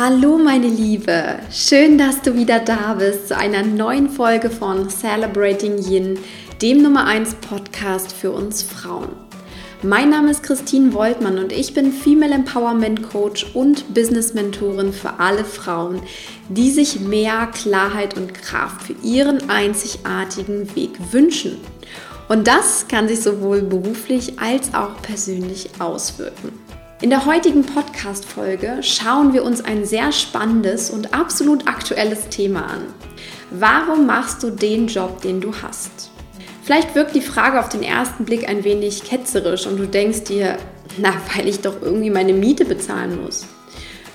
Hallo meine Liebe, schön, dass du wieder da bist zu einer neuen Folge von Celebrating Yin, dem Nummer 1 Podcast für uns Frauen. Mein Name ist Christine Woltmann und ich bin Female Empowerment Coach und Business Mentorin für alle Frauen, die sich mehr Klarheit und Kraft für ihren einzigartigen Weg wünschen. Und das kann sich sowohl beruflich als auch persönlich auswirken. In der heutigen Podcast-Folge schauen wir uns ein sehr spannendes und absolut aktuelles Thema an. Warum machst du den Job, den du hast? Vielleicht wirkt die Frage auf den ersten Blick ein wenig ketzerisch und du denkst dir, na, weil ich doch irgendwie meine Miete bezahlen muss.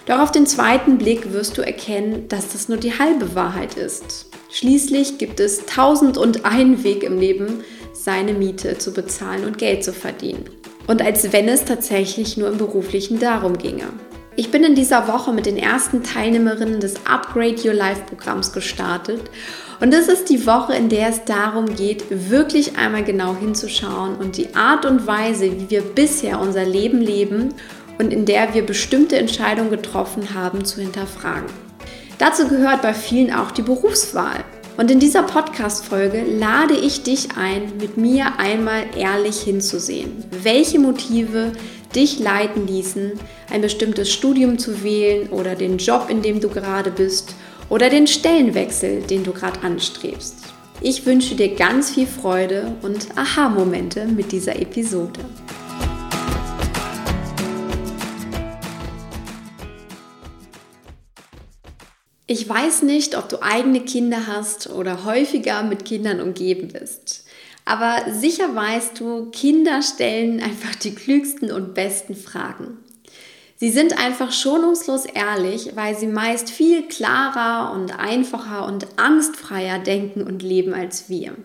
Doch auf den zweiten Blick wirst du erkennen, dass das nur die halbe Wahrheit ist. Schließlich gibt es tausend und einen Weg im Leben, seine Miete zu bezahlen und Geld zu verdienen und als wenn es tatsächlich nur im beruflichen darum ginge. Ich bin in dieser Woche mit den ersten Teilnehmerinnen des Upgrade Your Life Programms gestartet und es ist die Woche, in der es darum geht, wirklich einmal genau hinzuschauen und die Art und Weise, wie wir bisher unser Leben leben und in der wir bestimmte Entscheidungen getroffen haben, zu hinterfragen. Dazu gehört bei vielen auch die Berufswahl. Und in dieser Podcast-Folge lade ich dich ein, mit mir einmal ehrlich hinzusehen, welche Motive dich leiten ließen, ein bestimmtes Studium zu wählen oder den Job, in dem du gerade bist oder den Stellenwechsel, den du gerade anstrebst. Ich wünsche dir ganz viel Freude und Aha-Momente mit dieser Episode. Ich weiß nicht, ob du eigene Kinder hast oder häufiger mit Kindern umgeben bist. Aber sicher weißt du, Kinder stellen einfach die klügsten und besten Fragen. Sie sind einfach schonungslos ehrlich, weil sie meist viel klarer und einfacher und angstfreier denken und leben als wir.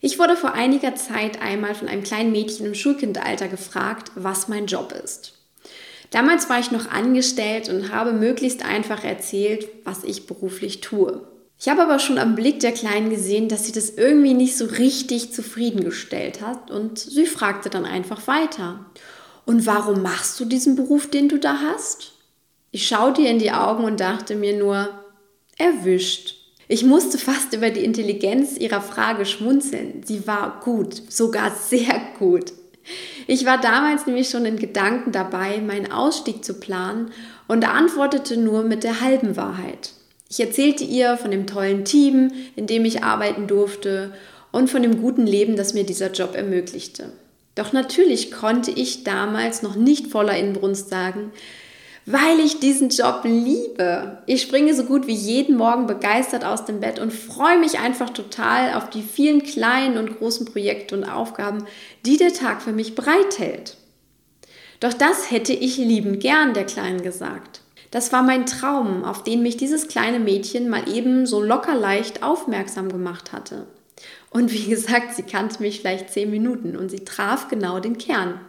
Ich wurde vor einiger Zeit einmal von einem kleinen Mädchen im Schulkindalter gefragt, was mein Job ist. Damals war ich noch angestellt und habe möglichst einfach erzählt, was ich beruflich tue. Ich habe aber schon am Blick der Kleinen gesehen, dass sie das irgendwie nicht so richtig zufriedengestellt hat und sie fragte dann einfach weiter. Und warum machst du diesen Beruf, den du da hast? Ich schaute ihr in die Augen und dachte mir nur, erwischt. Ich musste fast über die Intelligenz ihrer Frage schmunzeln. Sie war gut, sogar sehr gut. Ich war damals nämlich schon in Gedanken dabei, meinen Ausstieg zu planen und antwortete nur mit der halben Wahrheit. Ich erzählte ihr von dem tollen Team, in dem ich arbeiten durfte und von dem guten Leben, das mir dieser Job ermöglichte. Doch natürlich konnte ich damals noch nicht voller Inbrunst sagen, weil ich diesen Job liebe. Ich springe so gut wie jeden Morgen begeistert aus dem Bett und freue mich einfach total auf die vielen kleinen und großen Projekte und Aufgaben, die der Tag für mich bereithält. Doch das hätte ich liebend gern der Kleinen gesagt. Das war mein Traum, auf den mich dieses kleine Mädchen mal eben so locker leicht aufmerksam gemacht hatte. Und wie gesagt, sie kannte mich vielleicht zehn Minuten und sie traf genau den Kern,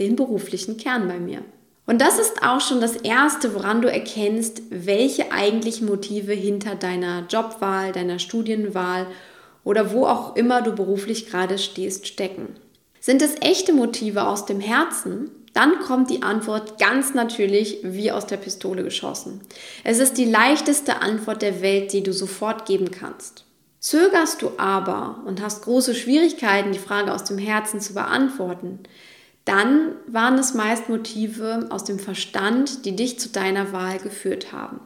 den beruflichen Kern bei mir. Und das ist auch schon das Erste, woran du erkennst, welche eigentlichen Motive hinter deiner Jobwahl, deiner Studienwahl oder wo auch immer du beruflich gerade stehst, stecken. Sind es echte Motive aus dem Herzen? Dann kommt die Antwort ganz natürlich wie aus der Pistole geschossen. Es ist die leichteste Antwort der Welt, die du sofort geben kannst. Zögerst du aber und hast große Schwierigkeiten, die Frage aus dem Herzen zu beantworten, dann waren es meist Motive aus dem Verstand, die dich zu deiner Wahl geführt haben.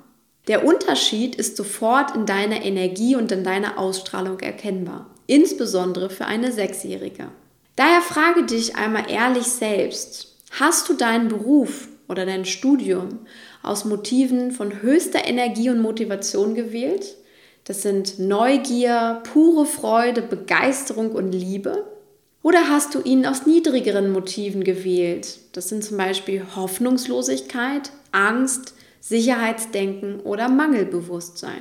Der Unterschied ist sofort in deiner Energie und in deiner Ausstrahlung erkennbar, insbesondere für eine Sechsjährige. Daher frage dich einmal ehrlich selbst, hast du deinen Beruf oder dein Studium aus Motiven von höchster Energie und Motivation gewählt? Das sind Neugier, pure Freude, Begeisterung und Liebe. Oder hast du ihn aus niedrigeren Motiven gewählt? Das sind zum Beispiel Hoffnungslosigkeit, Angst, Sicherheitsdenken oder Mangelbewusstsein.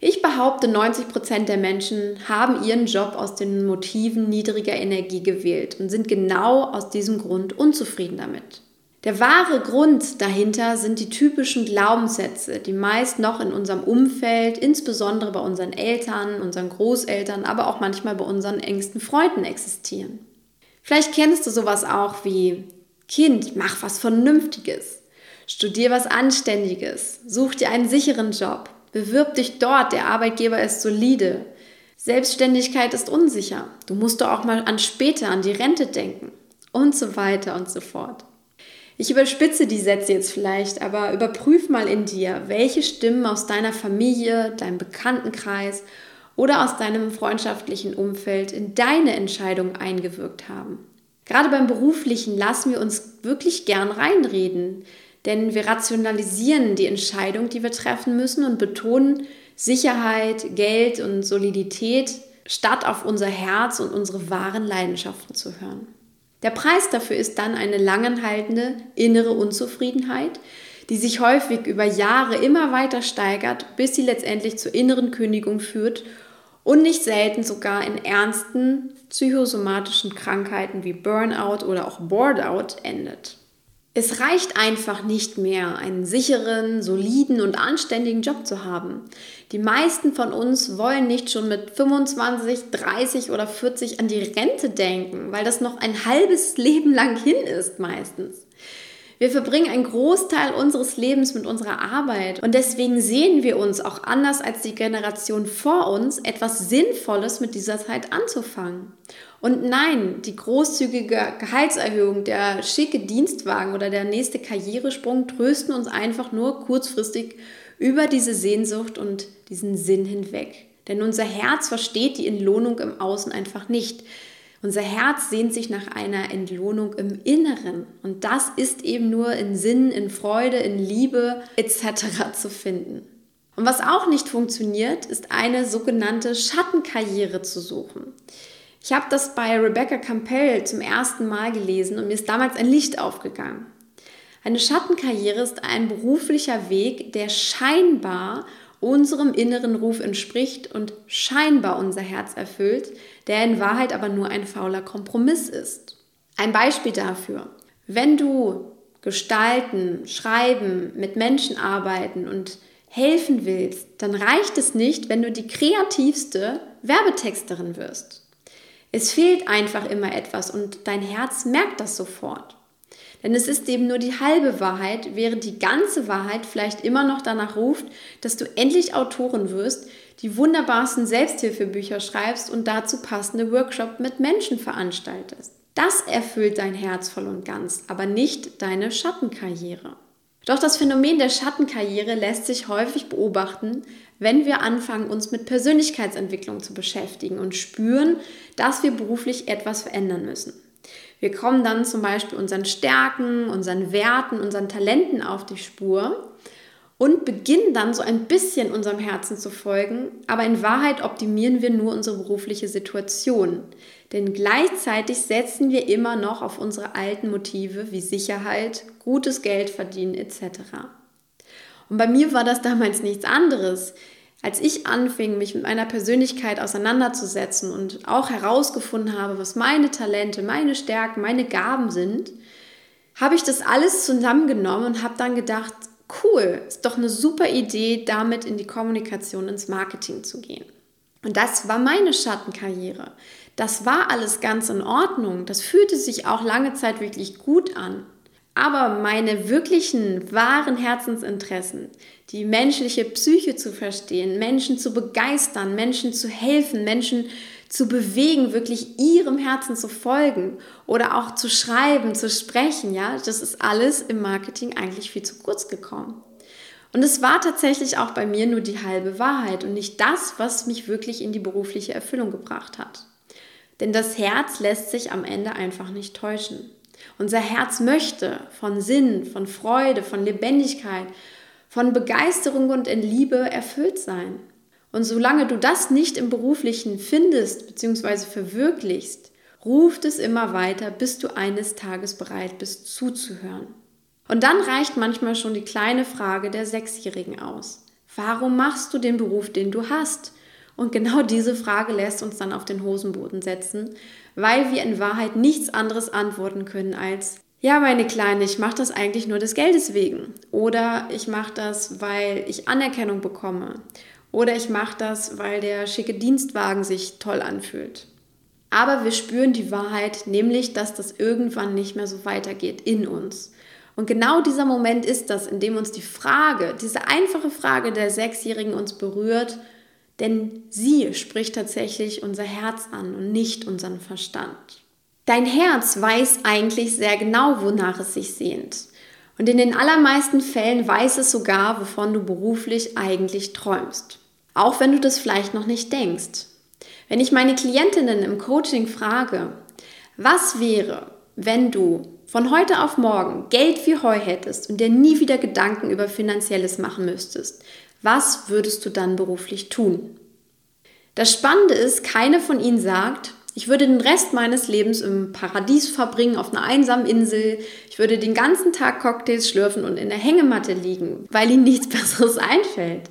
Ich behaupte, 90 Prozent der Menschen haben ihren Job aus den Motiven niedriger Energie gewählt und sind genau aus diesem Grund unzufrieden damit. Der wahre Grund dahinter sind die typischen Glaubenssätze, die meist noch in unserem Umfeld, insbesondere bei unseren Eltern, unseren Großeltern, aber auch manchmal bei unseren engsten Freunden existieren. Vielleicht kennst du sowas auch wie Kind, mach was Vernünftiges. Studier was Anständiges, such dir einen sicheren Job, bewirb dich dort, der Arbeitgeber ist solide. Selbstständigkeit ist unsicher, du musst doch auch mal an später, an die Rente denken und so weiter und so fort. Ich überspitze die Sätze jetzt vielleicht, aber überprüf mal in dir, welche Stimmen aus deiner Familie, deinem Bekanntenkreis oder aus deinem freundschaftlichen Umfeld in deine Entscheidung eingewirkt haben. Gerade beim beruflichen lassen wir uns wirklich gern reinreden, denn wir rationalisieren die Entscheidung, die wir treffen müssen und betonen Sicherheit, Geld und Solidität, statt auf unser Herz und unsere wahren Leidenschaften zu hören. Der Preis dafür ist dann eine langanhaltende innere Unzufriedenheit, die sich häufig über Jahre immer weiter steigert, bis sie letztendlich zur inneren Kündigung führt und nicht selten sogar in ernsten psychosomatischen Krankheiten wie Burnout oder auch Boardout endet. Es reicht einfach nicht mehr, einen sicheren, soliden und anständigen Job zu haben. Die meisten von uns wollen nicht schon mit 25, 30 oder 40 an die Rente denken, weil das noch ein halbes Leben lang hin ist meistens. Wir verbringen einen Großteil unseres Lebens mit unserer Arbeit und deswegen sehen wir uns auch anders als die Generation vor uns etwas Sinnvolles mit dieser Zeit anzufangen. Und nein, die großzügige Gehaltserhöhung, der schicke Dienstwagen oder der nächste Karrieresprung trösten uns einfach nur kurzfristig über diese Sehnsucht und diesen Sinn hinweg. Denn unser Herz versteht die Entlohnung im Außen einfach nicht. Unser Herz sehnt sich nach einer Entlohnung im Inneren. Und das ist eben nur in Sinn, in Freude, in Liebe etc. zu finden. Und was auch nicht funktioniert, ist eine sogenannte Schattenkarriere zu suchen. Ich habe das bei Rebecca Campbell zum ersten Mal gelesen und mir ist damals ein Licht aufgegangen. Eine Schattenkarriere ist ein beruflicher Weg, der scheinbar unserem inneren Ruf entspricht und scheinbar unser Herz erfüllt, der in Wahrheit aber nur ein fauler Kompromiss ist. Ein Beispiel dafür. Wenn du gestalten, schreiben, mit Menschen arbeiten und helfen willst, dann reicht es nicht, wenn du die kreativste Werbetexterin wirst. Es fehlt einfach immer etwas und dein Herz merkt das sofort. Denn es ist eben nur die halbe Wahrheit, während die ganze Wahrheit vielleicht immer noch danach ruft, dass du endlich Autorin wirst, die wunderbarsten Selbsthilfebücher schreibst und dazu passende Workshops mit Menschen veranstaltest. Das erfüllt dein Herz voll und ganz, aber nicht deine Schattenkarriere. Doch das Phänomen der Schattenkarriere lässt sich häufig beobachten, wenn wir anfangen, uns mit Persönlichkeitsentwicklung zu beschäftigen und spüren, dass wir beruflich etwas verändern müssen. Wir kommen dann zum Beispiel unseren Stärken, unseren Werten, unseren Talenten auf die Spur und beginnen dann so ein bisschen unserem Herzen zu folgen, aber in Wahrheit optimieren wir nur unsere berufliche Situation. Denn gleichzeitig setzen wir immer noch auf unsere alten Motive wie Sicherheit, gutes Geld verdienen etc. Und bei mir war das damals nichts anderes. Als ich anfing, mich mit meiner Persönlichkeit auseinanderzusetzen und auch herausgefunden habe, was meine Talente, meine Stärken, meine Gaben sind, habe ich das alles zusammengenommen und habe dann gedacht, cool, ist doch eine super Idee, damit in die Kommunikation, ins Marketing zu gehen. Und das war meine Schattenkarriere. Das war alles ganz in Ordnung. Das fühlte sich auch lange Zeit wirklich gut an. Aber meine wirklichen, wahren Herzensinteressen, die menschliche Psyche zu verstehen, Menschen zu begeistern, Menschen zu helfen, Menschen zu bewegen, wirklich ihrem Herzen zu folgen oder auch zu schreiben, zu sprechen, ja, das ist alles im Marketing eigentlich viel zu kurz gekommen. Und es war tatsächlich auch bei mir nur die halbe Wahrheit und nicht das, was mich wirklich in die berufliche Erfüllung gebracht hat. Denn das Herz lässt sich am Ende einfach nicht täuschen. Unser Herz möchte von Sinn, von Freude, von Lebendigkeit, von Begeisterung und in Liebe erfüllt sein. Und solange du das nicht im Beruflichen findest bzw. verwirklichst, ruft es immer weiter, bis du eines Tages bereit bist zuzuhören. Und dann reicht manchmal schon die kleine Frage der Sechsjährigen aus. Warum machst du den Beruf, den du hast? Und genau diese Frage lässt uns dann auf den Hosenboden setzen, weil wir in Wahrheit nichts anderes antworten können als, ja, meine Kleine, ich mache das eigentlich nur des Geldes wegen. Oder ich mache das, weil ich Anerkennung bekomme. Oder ich mache das, weil der schicke Dienstwagen sich toll anfühlt. Aber wir spüren die Wahrheit, nämlich, dass das irgendwann nicht mehr so weitergeht in uns. Und genau dieser Moment ist das, in dem uns die Frage, diese einfache Frage der Sechsjährigen uns berührt, denn sie spricht tatsächlich unser Herz an und nicht unseren Verstand. Dein Herz weiß eigentlich sehr genau, wonach es sich sehnt. Und in den allermeisten Fällen weiß es sogar, wovon du beruflich eigentlich träumst. Auch wenn du das vielleicht noch nicht denkst. Wenn ich meine Klientinnen im Coaching frage, was wäre, wenn du von heute auf morgen Geld wie Heu hättest und dir nie wieder Gedanken über finanzielles machen müsstest, was würdest du dann beruflich tun? Das Spannende ist, keine von ihnen sagt, ich würde den Rest meines Lebens im Paradies verbringen, auf einer einsamen Insel. Ich würde den ganzen Tag Cocktails schlürfen und in der Hängematte liegen, weil ihnen nichts Besseres einfällt.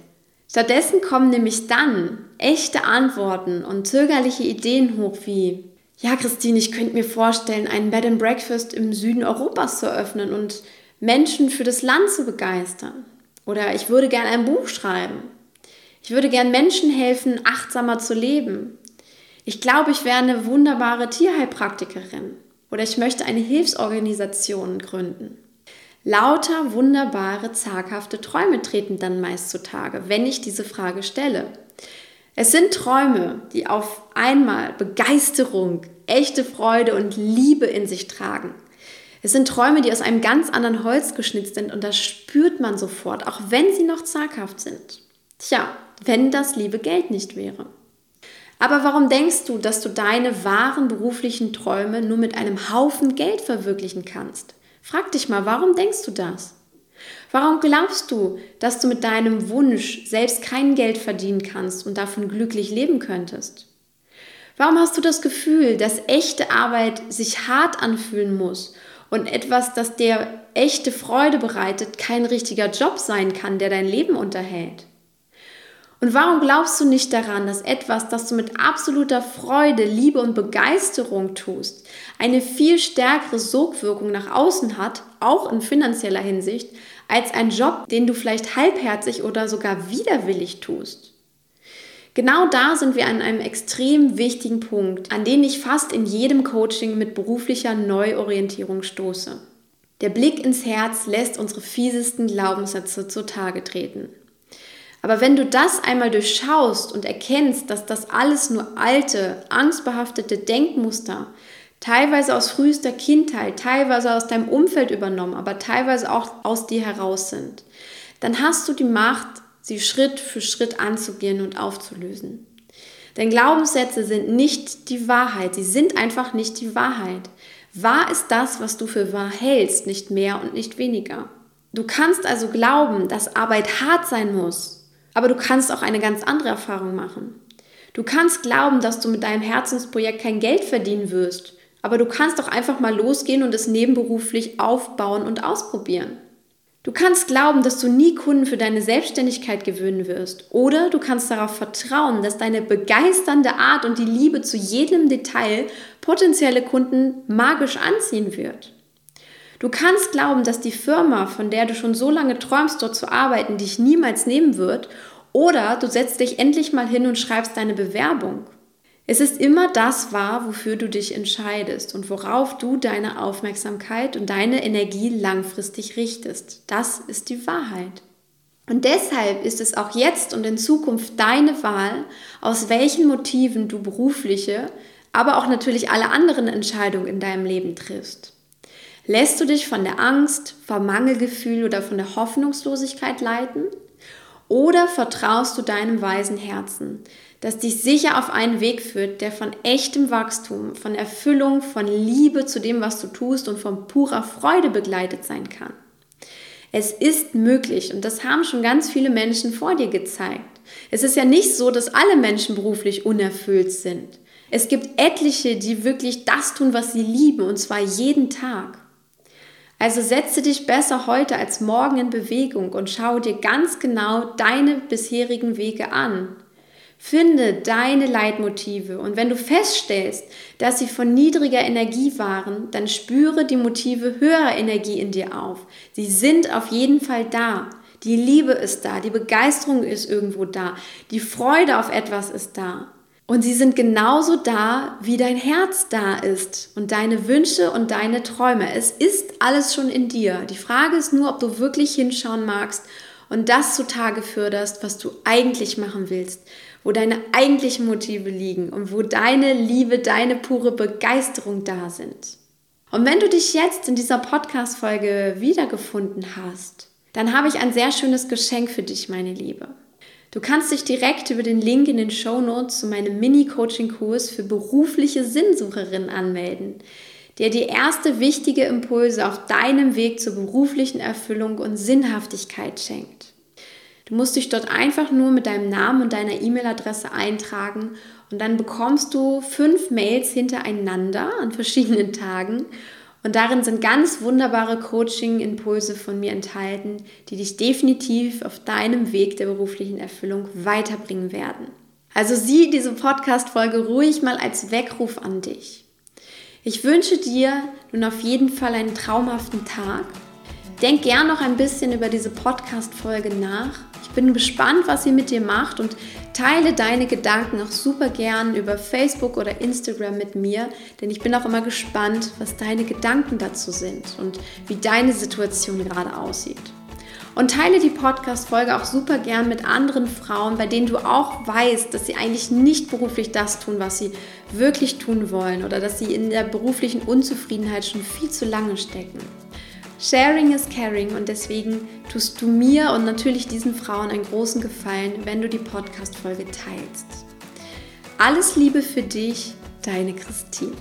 Stattdessen kommen nämlich dann echte Antworten und zögerliche Ideen hoch wie, ja Christine, ich könnte mir vorstellen, einen Bed and Breakfast im Süden Europas zu eröffnen und Menschen für das Land zu begeistern. Oder ich würde gern ein Buch schreiben. Ich würde gern Menschen helfen, achtsamer zu leben. Ich glaube, ich wäre eine wunderbare Tierheilpraktikerin oder ich möchte eine Hilfsorganisation gründen. Lauter wunderbare, zaghafte Träume treten dann meist zutage, wenn ich diese Frage stelle. Es sind Träume, die auf einmal Begeisterung, echte Freude und Liebe in sich tragen. Es sind Träume, die aus einem ganz anderen Holz geschnitzt sind und das spürt man sofort, auch wenn sie noch zaghaft sind. Tja, wenn das liebe Geld nicht wäre. Aber warum denkst du, dass du deine wahren beruflichen Träume nur mit einem Haufen Geld verwirklichen kannst? Frag dich mal, warum denkst du das? Warum glaubst du, dass du mit deinem Wunsch selbst kein Geld verdienen kannst und davon glücklich leben könntest? Warum hast du das Gefühl, dass echte Arbeit sich hart anfühlen muss und etwas, das dir echte Freude bereitet, kein richtiger Job sein kann, der dein Leben unterhält? Und warum glaubst du nicht daran, dass etwas, das du mit absoluter Freude, Liebe und Begeisterung tust, eine viel stärkere Sogwirkung nach außen hat, auch in finanzieller Hinsicht, als ein Job, den du vielleicht halbherzig oder sogar widerwillig tust? Genau da sind wir an einem extrem wichtigen Punkt, an den ich fast in jedem Coaching mit beruflicher Neuorientierung stoße. Der Blick ins Herz lässt unsere fiesesten Glaubenssätze zutage treten. Aber wenn du das einmal durchschaust und erkennst, dass das alles nur alte, angstbehaftete Denkmuster, teilweise aus frühester Kindheit, teilweise aus deinem Umfeld übernommen, aber teilweise auch aus dir heraus sind, dann hast du die Macht, sie Schritt für Schritt anzugehen und aufzulösen. Denn Glaubenssätze sind nicht die Wahrheit, sie sind einfach nicht die Wahrheit. Wahr ist das, was du für wahr hältst, nicht mehr und nicht weniger. Du kannst also glauben, dass Arbeit hart sein muss, aber du kannst auch eine ganz andere Erfahrung machen. Du kannst glauben, dass du mit deinem Herzensprojekt kein Geld verdienen wirst, aber du kannst auch einfach mal losgehen und es nebenberuflich aufbauen und ausprobieren. Du kannst glauben, dass du nie Kunden für deine Selbstständigkeit gewinnen wirst. Oder du kannst darauf vertrauen, dass deine begeisternde Art und die Liebe zu jedem Detail potenzielle Kunden magisch anziehen wird. Du kannst glauben, dass die Firma, von der du schon so lange träumst, dort zu arbeiten, dich niemals nehmen wird. Oder du setzt dich endlich mal hin und schreibst deine Bewerbung. Es ist immer das wahr, wofür du dich entscheidest und worauf du deine Aufmerksamkeit und deine Energie langfristig richtest. Das ist die Wahrheit. Und deshalb ist es auch jetzt und in Zukunft deine Wahl, aus welchen Motiven du berufliche, aber auch natürlich alle anderen Entscheidungen in deinem Leben triffst. Lässt du dich von der Angst, vom Mangelgefühl oder von der Hoffnungslosigkeit leiten? Oder vertraust du deinem weisen Herzen, das dich sicher auf einen Weg führt, der von echtem Wachstum, von Erfüllung, von Liebe zu dem, was du tust und von purer Freude begleitet sein kann? Es ist möglich und das haben schon ganz viele Menschen vor dir gezeigt. Es ist ja nicht so, dass alle Menschen beruflich unerfüllt sind. Es gibt etliche, die wirklich das tun, was sie lieben und zwar jeden Tag. Also setze dich besser heute als morgen in Bewegung und schau dir ganz genau deine bisherigen Wege an. Finde deine Leitmotive und wenn du feststellst, dass sie von niedriger Energie waren, dann spüre die Motive höherer Energie in dir auf. Sie sind auf jeden Fall da. Die Liebe ist da, die Begeisterung ist irgendwo da, die Freude auf etwas ist da. Und sie sind genauso da, wie dein Herz da ist und deine Wünsche und deine Träume. Es ist alles schon in dir. Die Frage ist nur, ob du wirklich hinschauen magst und das zutage förderst, was du eigentlich machen willst, wo deine eigentlichen Motive liegen und wo deine Liebe, deine pure Begeisterung da sind. Und wenn du dich jetzt in dieser Podcast-Folge wiedergefunden hast, dann habe ich ein sehr schönes Geschenk für dich, meine Liebe. Du kannst dich direkt über den Link in den Show Notes zu meinem Mini-Coaching-Kurs für berufliche Sinnsucherinnen anmelden, der dir erste wichtige Impulse auf deinem Weg zur beruflichen Erfüllung und Sinnhaftigkeit schenkt. Du musst dich dort einfach nur mit deinem Namen und deiner E-Mail-Adresse eintragen und dann bekommst du fünf Mails hintereinander an verschiedenen Tagen und darin sind ganz wunderbare Coaching-Impulse von mir enthalten, die dich definitiv auf deinem Weg der beruflichen Erfüllung weiterbringen werden. Also sieh diese Podcast-Folge ruhig mal als Weckruf an dich. Ich wünsche dir nun auf jeden Fall einen traumhaften Tag. Denk gern noch ein bisschen über diese Podcast-Folge nach. Ich bin gespannt, was sie mit dir macht und Teile deine Gedanken auch super gern über Facebook oder Instagram mit mir, denn ich bin auch immer gespannt, was deine Gedanken dazu sind und wie deine Situation gerade aussieht. Und teile die Podcast-Folge auch super gern mit anderen Frauen, bei denen du auch weißt, dass sie eigentlich nicht beruflich das tun, was sie wirklich tun wollen oder dass sie in der beruflichen Unzufriedenheit schon viel zu lange stecken. Sharing is caring und deswegen tust du mir und natürlich diesen Frauen einen großen Gefallen, wenn du die Podcast-Folge teilst. Alles Liebe für dich, deine Christine.